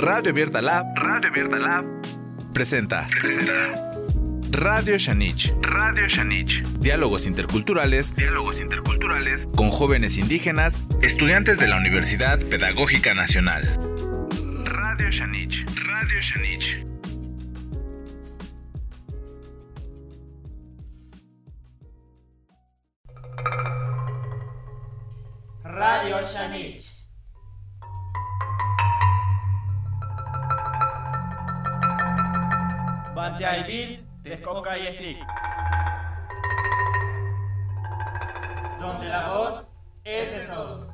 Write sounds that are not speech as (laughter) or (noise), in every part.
Radio Abierta Lab, Radio Abierta Lab, presenta. Radio Shanich. Radio Shanich. Diálogos interculturales. Diálogos interculturales. Con jóvenes indígenas, estudiantes de la Universidad Pedagógica Nacional. Radio Shanich. Radio Shanich. Donde la voz es de todos.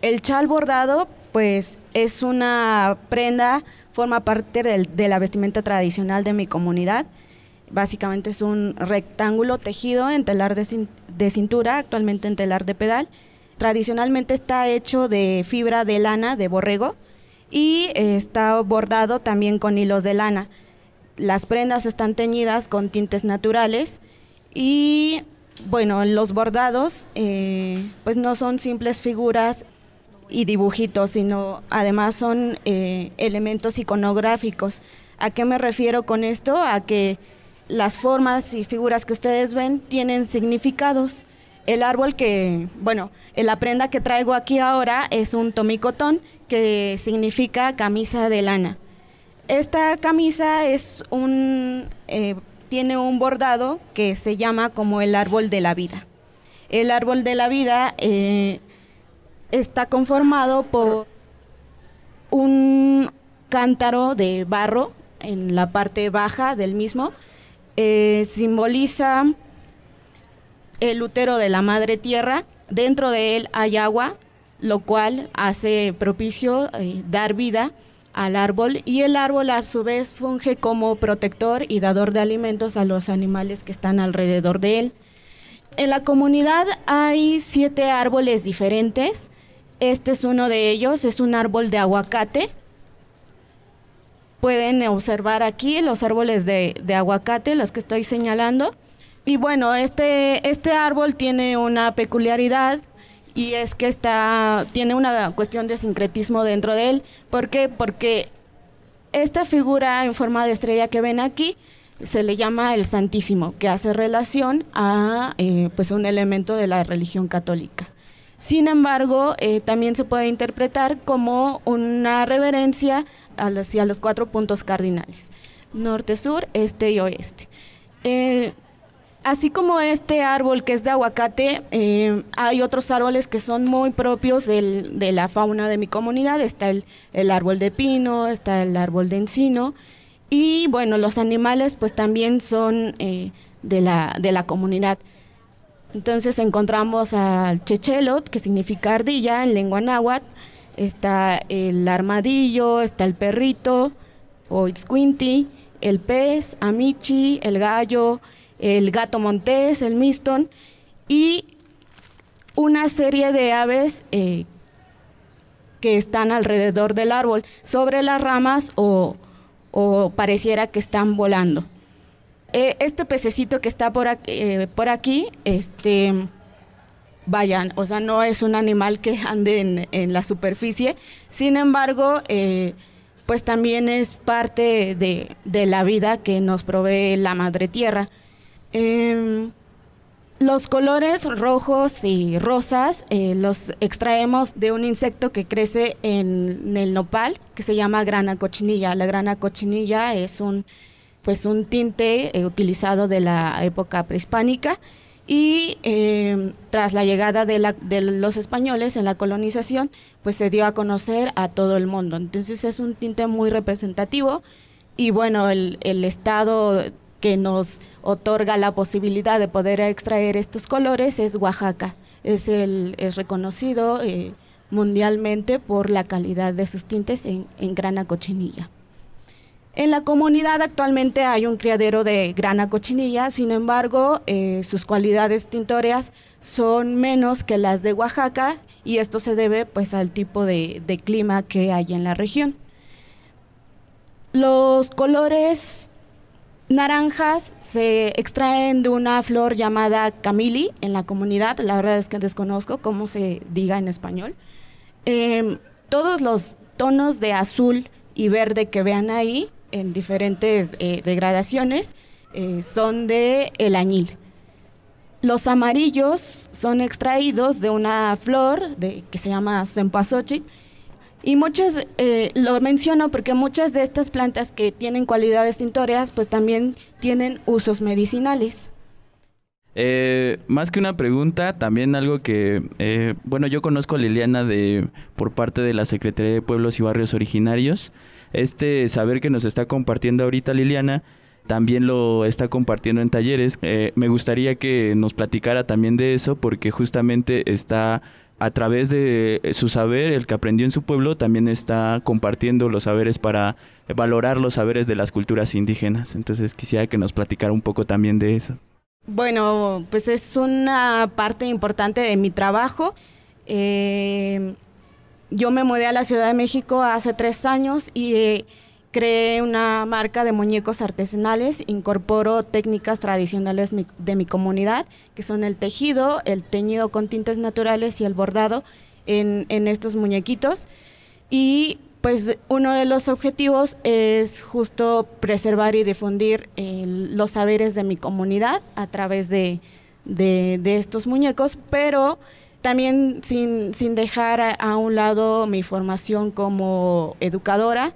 El chal bordado, pues, es una prenda, forma parte del- de la vestimenta tradicional de mi comunidad. Básicamente es un rectángulo tejido en telar de, de cintura, actualmente en telar de pedal. Tradicionalmente está hecho de fibra de lana de borrego y eh, está bordado también con hilos de lana. Las prendas están teñidas con tintes naturales y bueno, los bordados eh, pues no son simples figuras y dibujitos, sino además son eh, elementos iconográficos. ¿A qué me refiero con esto? A que las formas y figuras que ustedes ven tienen significados. El árbol que, bueno, la prenda que traigo aquí ahora es un tomicotón, que significa camisa de lana. Esta camisa es un, eh, tiene un bordado que se llama como el árbol de la vida. El árbol de la vida eh, está conformado por un cántaro de barro en la parte baja del mismo. Eh, simboliza el útero de la madre tierra. Dentro de él hay agua, lo cual hace propicio eh, dar vida al árbol y el árbol a su vez funge como protector y dador de alimentos a los animales que están alrededor de él. En la comunidad hay siete árboles diferentes. Este es uno de ellos, es un árbol de aguacate. Pueden observar aquí los árboles de, de aguacate, los que estoy señalando. Y bueno, este, este árbol tiene una peculiaridad y es que está, tiene una cuestión de sincretismo dentro de él. ¿Por qué? Porque esta figura en forma de estrella que ven aquí se le llama el Santísimo, que hace relación a eh, pues un elemento de la religión católica. Sin embargo, eh, también se puede interpretar como una reverencia hacia los cuatro puntos cardinales, norte, sur, este y oeste. Eh, Así como este árbol que es de aguacate, eh, hay otros árboles que son muy propios de la fauna de mi comunidad. Está el, árbol de pino, está el árbol de encino. Y bueno, los animales pues también son eh, de, la, de la comunidad. Entonces encontramos al chechelot, que significa ardilla en lengua náhuatl. Está el armadillo, está el perrito, o itzcuinti, el pez, amichi, el gallo, el gato montés, el miston y una serie de aves eh, que están alrededor del árbol, sobre las ramas o, pareciera que están volando. Eh, este pececito que está por aquí, eh, por aquí este, vayan, o sea, no es un animal que (laughs) ande en, la superficie, sin embargo, pues también es parte de la vida que nos provee la madre tierra. Em, los colores rojos y rosas eh, los extraemos de un insecto que crece en, el nopal, que se llama grana cochinilla. La grana cochinilla es un, pues un tinte eh, utilizado de la época prehispánica y eh, tras la llegada de, la- de los españoles en la colonización, pues se dio a conocer a todo el mundo. Entonces es un tinte muy representativo y bueno, el, el estado que nos otorga la posibilidad de poder extraer estos colores es Oaxaca. Es, el, es reconocido eh, mundialmente por la calidad de sus tintes en, grana cochinilla. En la comunidad actualmente hay un criadero de grana cochinilla, sin embargo, eh, sus cualidades tintoreas son menos que las de Oaxaca y esto se debe pues al tipo de clima que hay en la región. Los colores naranjas se extraen de una flor llamada camili en la comunidad. La verdad es que desconozco cómo se diga en español. Em, todos los tonos de azul y verde que vean ahí en diferentes eh, degradaciones eh, son de el añil. Los amarillos son extraídos de una flor de, que se llama cempasúchil y muchas, eh, lo menciono porque muchas de estas plantas que tienen cualidades tintoreas, pues también tienen usos medicinales. Eh, más que una pregunta, también algo que, eh, bueno, yo conozco a Liliana de por parte de la Secretaría de Pueblos y Barrios Originarios. Este saber que nos está compartiendo ahorita Liliana, también lo está compartiendo en talleres. me gustaría que nos platicara también de eso porque justamente está a través de su saber, el que aprendió en su pueblo, también está compartiendo los saberes para valorar los saberes de las culturas indígenas. Entonces quisiera que nos platicara un poco también de eso. Bueno, pues es una parte importante de mi trabajo. Eh, yo me mudé a la Ciudad de México hace tres años y eh, creé una marca de muñecos artesanales, incorporo técnicas tradicionales de mi comunidad, que son el tejido, el teñido con tintes naturales y el bordado en, estos muñequitos. Y pues uno de los objetivos es justo preservar y difundir los saberes de mi comunidad a través de, estos muñecos, pero también sin, dejar a un lado mi formación como educadora,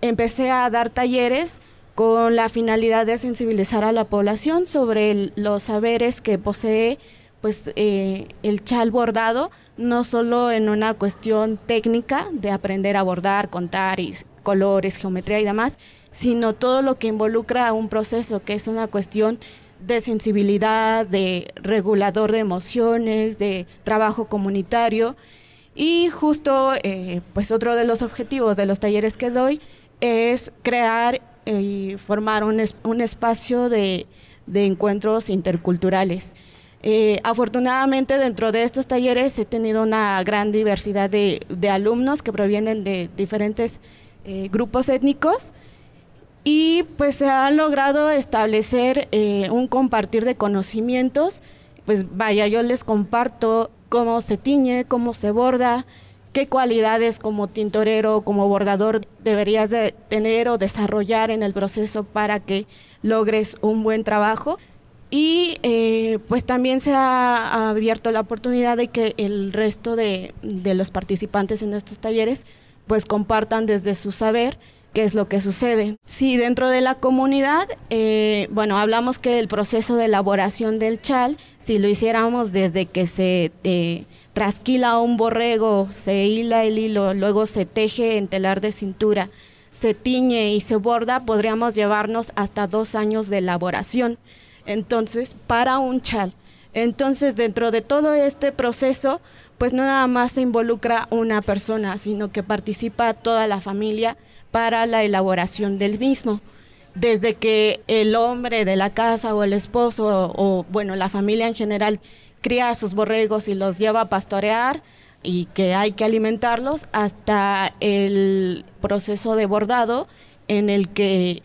empecé a dar talleres con la finalidad de sensibilizar a la población sobre los saberes que posee pues eh, el chal bordado, no solo en una cuestión técnica de aprender a bordar, contar y colores, geometría y demás, sino todo lo que involucra un proceso que es una cuestión de sensibilidad, de regulador de emociones, de trabajo comunitario. Y justo, eh, pues otro de los objetivos de los talleres que doy es crear y formar un, espacio de, encuentros interculturales. Eh, afortunadamente dentro de estos talleres he tenido una gran diversidad de, de alumnos que provienen de diferentes eh, grupos étnicos y pues se ha logrado establecer eh, un compartir de conocimientos. Pues vaya, yo les comparto cómo se tiñe, cómo se borda, qué cualidades como tintorero, como bordador deberías de tener o desarrollar en el proceso para que logres un buen trabajo. Y eh, pues también se ha abierto la oportunidad de que el resto de, los participantes en estos talleres pues compartan desde su saber qué es lo que sucede. Sí, dentro de la comunidad, eh, bueno, hablamos que el proceso de elaboración del chal, si lo hiciéramos desde que se... Eh, trasquila un borrego, se hila el hilo, luego se teje en telar de cintura, se tiñe y se borda, podríamos llevarnos hasta dos años de elaboración. Entonces, para un chal. Entonces, dentro de todo este proceso, pues no nada más se involucra una persona, sino que participa toda la familia para la elaboración del mismo. Desde que el hombre de la casa o el esposo o, bueno, la familia en general cría sus borregos y los lleva a pastorear y que hay que alimentarlos hasta el proceso de bordado en el que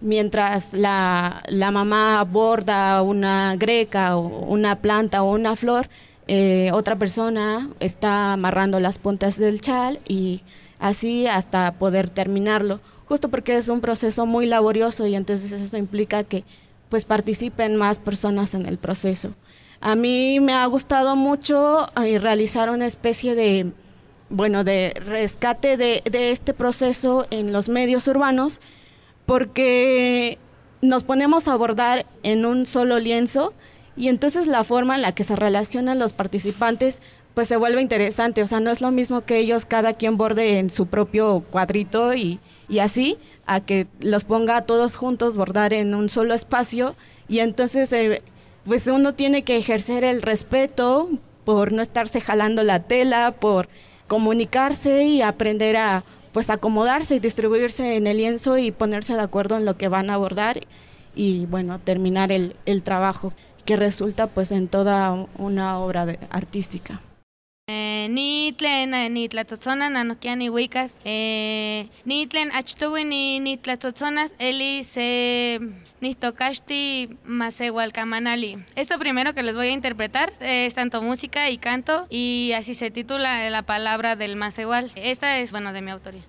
mientras la, mamá borda una greca o una planta o una flor, eh, otra persona está amarrando las puntas del chal y así hasta poder terminarlo, justo porque es un proceso muy laborioso y entonces eso implica que pues participen más personas en el proceso. A mí me ha gustado mucho eh, realizar una especie de, bueno, de rescate de, este proceso en los medios urbanos, porque nos ponemos a abordar en un solo lienzo y entonces la forma en la que se relacionan los participantes pues se vuelve interesante, o sea, no es lo mismo que ellos cada quien borde en su propio cuadrito y, y así, a que los ponga todos juntos bordar en un solo espacio y entonces eh, pues uno tiene que ejercer el respeto por no estarse jalando la tela, por comunicarse y aprender a pues acomodarse y distribuirse en el lienzo y ponerse de acuerdo en lo que van a abordar y bueno, terminar el, el trabajo que resulta pues en toda una obra artística. Eh, nitlen eh, nitlatotzonas nanokiani huicas eh, nitlen achtuwi ni nitlatotzonas eli se nistokashti masehualcamanali. Esto primero que les voy a interpretar es tanto música y canto y así se titula la palabra del masehual. Esta es bueno de mi autoría.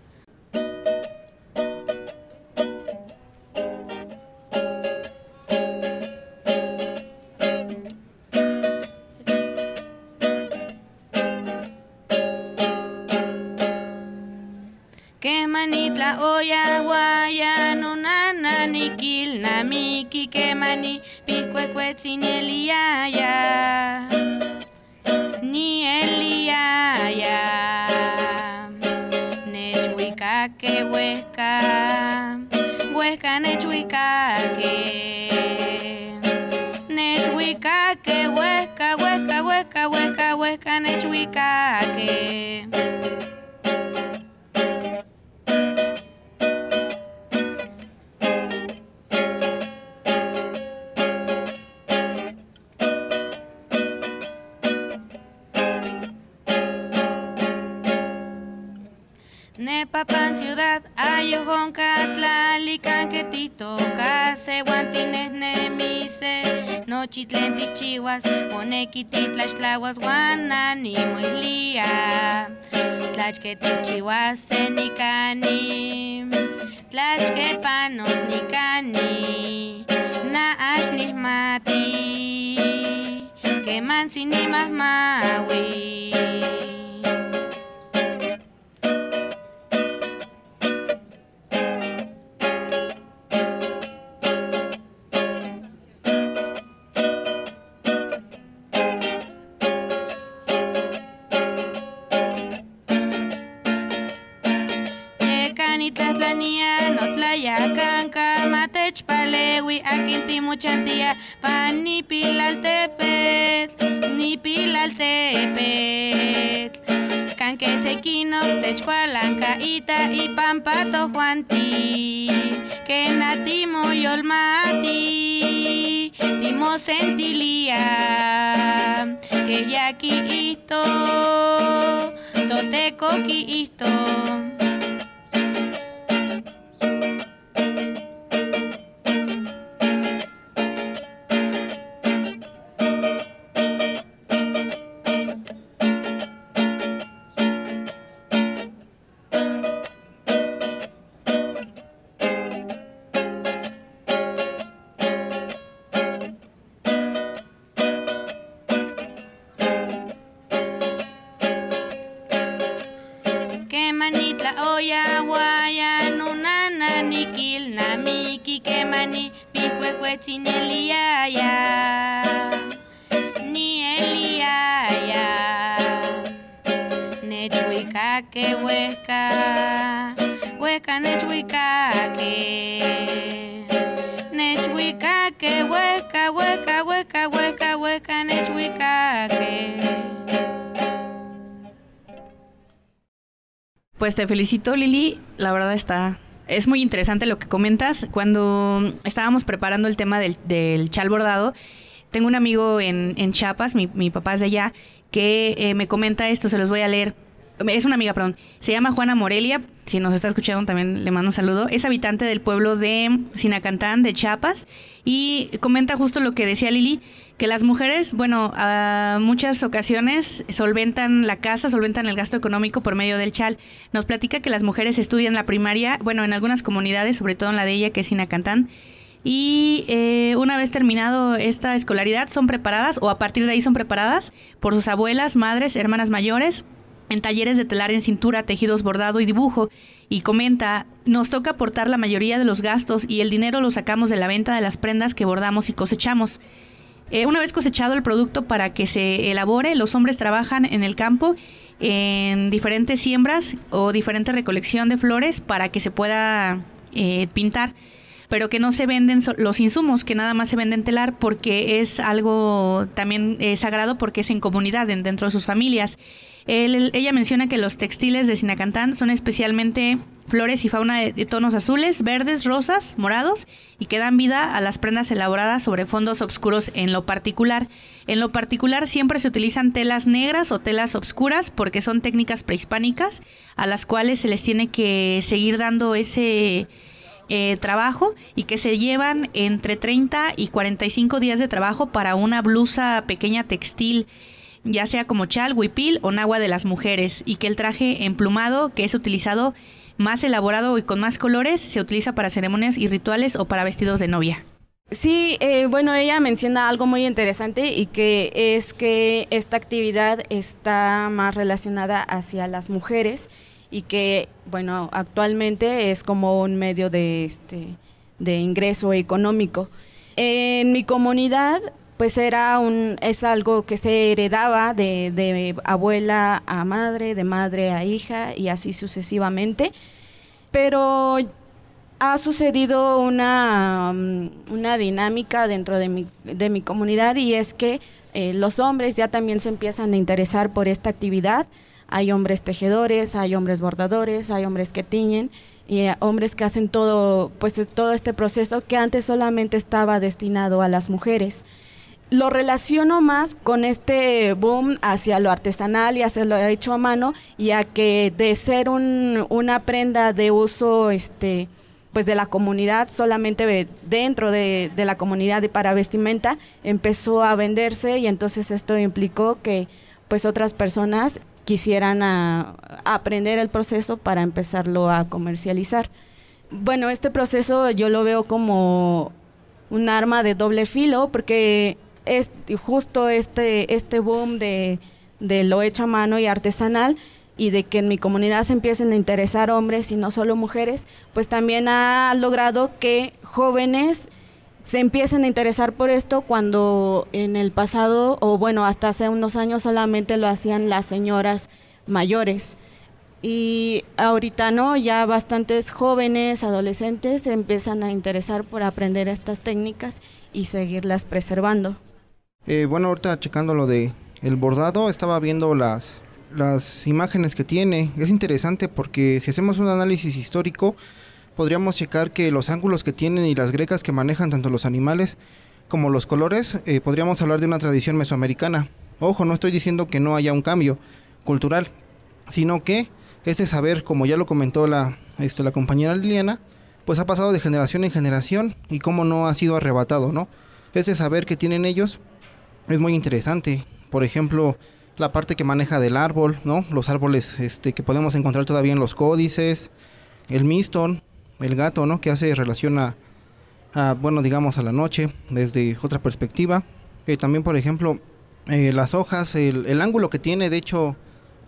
Nanami, kikemani, pikuekuetzi nieliaia ke Nechuikake hueska, hueska nechuikake Nechuikake hueska, hueska, hueska, hueska, hueska nechuikake tito, case guantines nemise, nochitlentis chihuas, monequititlax tlahuas guanani, muislia, tlachquetis chihuas senicani, tlachque panos nicani, na mati, que mansini más ni pilaltepet. Canque sequino, techcualanca, ita y pampato juanti, que natimo yolmati, timo sentilia, que yaki isto, toteco ki isto. tla oya waya nunana nikil namiki kemani pihkuehkuetzinieliaya nieliaya nechuikake huesca. Huesca nechuikake nechuikake huesca huesca huesca huesca huesca nechuikake Pues te felicito, Lili. La verdad está. Es muy interesante lo que comentas. Cuando estábamos preparando el tema del, chal bordado, tengo un amigo en, Chiapas, mi, mi papá es de allá, que eh, me comenta esto, se los voy a leer. Es una amiga, perdón. Se llama Juana Morelia. Si nos está escuchando, también le mando un saludo. Es habitante del pueblo de Sinacantán, de Chiapas. Y comenta justo lo que decía Lili, que las mujeres, bueno, a muchas ocasiones solventan la casa, solventan el gasto económico por medio del chal. Nos platica que las mujeres estudian la primaria, bueno, en algunas comunidades, sobre todo en la de ella, que es Sinacantán. Y eh, una vez terminado esta escolaridad, son preparadas, o a partir de ahí son preparadas, por sus abuelas, madres, hermanas mayores, en talleres de telar en cintura, tejidos, bordado y dibujo. Y comenta, nos toca aportar la mayoría de los gastos y el dinero lo sacamos de la venta de las prendas que bordamos y cosechamos. Eh, una vez cosechado el producto para que se elabore, los hombres trabajan en el campo en diferentes siembras o diferente recolección de flores para que se pueda eh, pintar. Pero que no se venden los insumos, que nada más se venden telar porque es algo también eh, sagrado porque es en comunidad, dentro de sus familias. ella menciona que los textiles de Sinacantán son especialmente flores y fauna de, tonos azules, verdes, rosas, morados y que dan vida a las prendas elaboradas sobre fondos oscuros en lo particular. En lo particular siempre se utilizan telas negras o telas oscuras porque son técnicas prehispánicas a las cuales se les tiene que seguir dando ese eh, trabajo y que se llevan entre 30 y 45 días de trabajo para una blusa pequeña textil ya sea como chal, huipil o nagua de las mujeres, y que el traje emplumado que es utilizado más elaborado y con más colores se utiliza para ceremonias y rituales o para vestidos de novia. Sí, eh, bueno, ella menciona algo muy interesante y que es que esta actividad está más relacionada hacia las mujeres y que, bueno, actualmente es como un medio de, este, de ingreso económico. En mi comunidad, pues era un, es algo que se heredaba de, abuela a madre, de madre a hija y así sucesivamente. Pero ha sucedido una, una dinámica dentro de mi, de mi comunidad y es que eh, los hombres ya también se empiezan a interesar por esta actividad. Hay hombres tejedores, hay hombres bordadores, hay hombres que tiñen y eh, hombres que hacen todo, pues todo este proceso que antes solamente estaba destinado a las mujeres. Lo relaciono más con este boom hacia lo artesanal y hacia lo hecho a mano y a que de ser un, una prenda de uso este pues de la comunidad, solamente dentro de, la comunidad y para vestimenta, empezó a venderse y entonces esto implicó que pues otras personas quisieran aprender el proceso para empezarlo a comercializar. Bueno, este proceso yo lo veo como un arma de doble filo porque justo este, este boom de, de lo hecho a mano y artesanal y de que en mi comunidad se empiecen a interesar hombres y no solo mujeres, pues también ha logrado que jóvenes se empiecen a interesar por esto cuando en el pasado, o bueno, hasta hace unos años solamente lo hacían las señoras mayores. Y ahorita no, ya bastantes jóvenes, adolescentes se empiezan a interesar por aprender estas técnicas y seguirlas preservando. Eh, bueno, ahorita checando lo de el bordado, estaba viendo las las imágenes que tiene. Es interesante porque si hacemos un análisis histórico, podríamos checar que los ángulos que tienen y las grecas que manejan tanto los animales como los colores, eh, podríamos hablar de una tradición mesoamericana. Ojo, no estoy diciendo que no haya un cambio cultural, sino que este saber, como ya lo comentó la, este, la compañera Liliana, pues ha pasado de generación en generación y cómo no ha sido arrebatado, ¿no? Este saber que tienen ellos es muy interesante. Por ejemplo, la parte que maneja del árbol, ¿no? Los árboles este, que podemos encontrar todavía en los códices, el miston, el gato, ¿no? Que hace relación a, bueno, digamos, a la noche desde otra perspectiva. Eh, también, por ejemplo, eh, las hojas, el, ángulo que tiene, de hecho,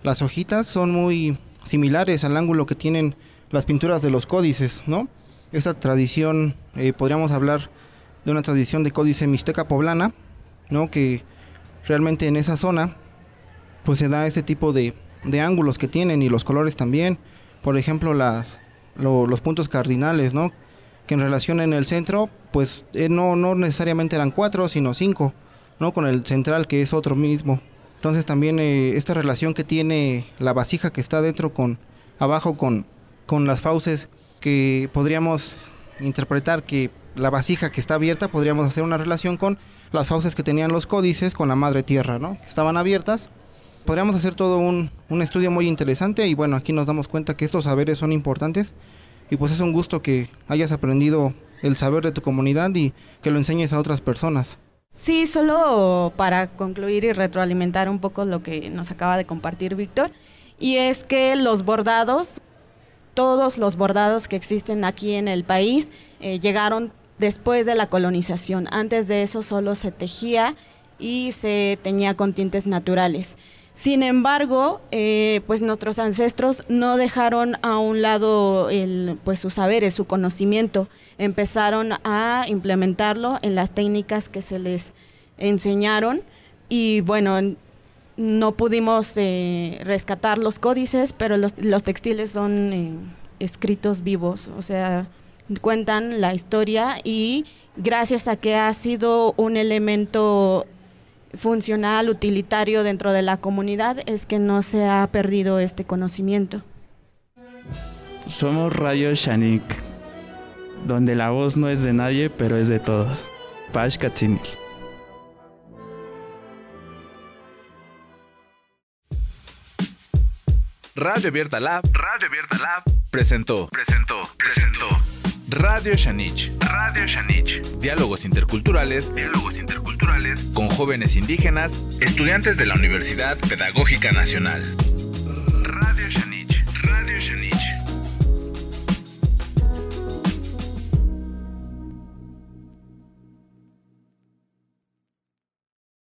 las hojitas son muy similares al ángulo que tienen las pinturas de los códices, ¿no? Esta tradición, eh, podríamos hablar de una tradición de códice mixteca poblana, ¿no? Que realmente en esa zona pues se da este tipo de, ángulos que tienen y los colores también. Por ejemplo, las, los puntos cardinales, ¿no? Que en relación en el centro, pues eh, no, no necesariamente eran cuatro, sino cinco, ¿no? Con el central que es otro mismo. Entonces también eh, esta relación que tiene la vasija que está dentro con abajo con, con las fauces que podríamos interpretar que la vasija que está abierta podríamos hacer una relación con las fauces que tenían los códices con la madre tierra, ¿no? Estaban abiertas podríamos hacer todo un, estudio muy interesante y bueno, aquí nos damos cuenta que estos saberes son importantes y pues es un gusto que hayas aprendido el saber de tu comunidad y que lo enseñes a otras personas. Sí, solo para concluir y retroalimentar un poco lo que nos acaba de compartir Víctor, y es que los bordados, todos los bordados que existen aquí en el país, eh, llegaron después de la colonización. Antes de eso solo se tejía y se teñía con tintes naturales. Sin embargo, eh, pues nuestros ancestros no dejaron a un lado el, pues sus saberes, su conocimiento. Empezaron a implementarlo en las técnicas que se les enseñaron y bueno, no pudimos eh, rescatar los códices, pero los, textiles son eh, escritos vivos, o sea, cuentan la historia y gracias a que ha sido un elemento funcional, utilitario dentro de la comunidad, es que no se ha perdido este conocimiento. Somos Radio Shanik, donde la voz no es de nadie, pero es de todos. Pash Katzinil. Radio Abierta Lab, Radio Abierta Lab presentó, presentó, presentó. Radio Shanich, Radio Shanich. Diálogos interculturales, diálogos interculturales con jóvenes indígenas, estudiantes de la Universidad Pedagógica Nacional.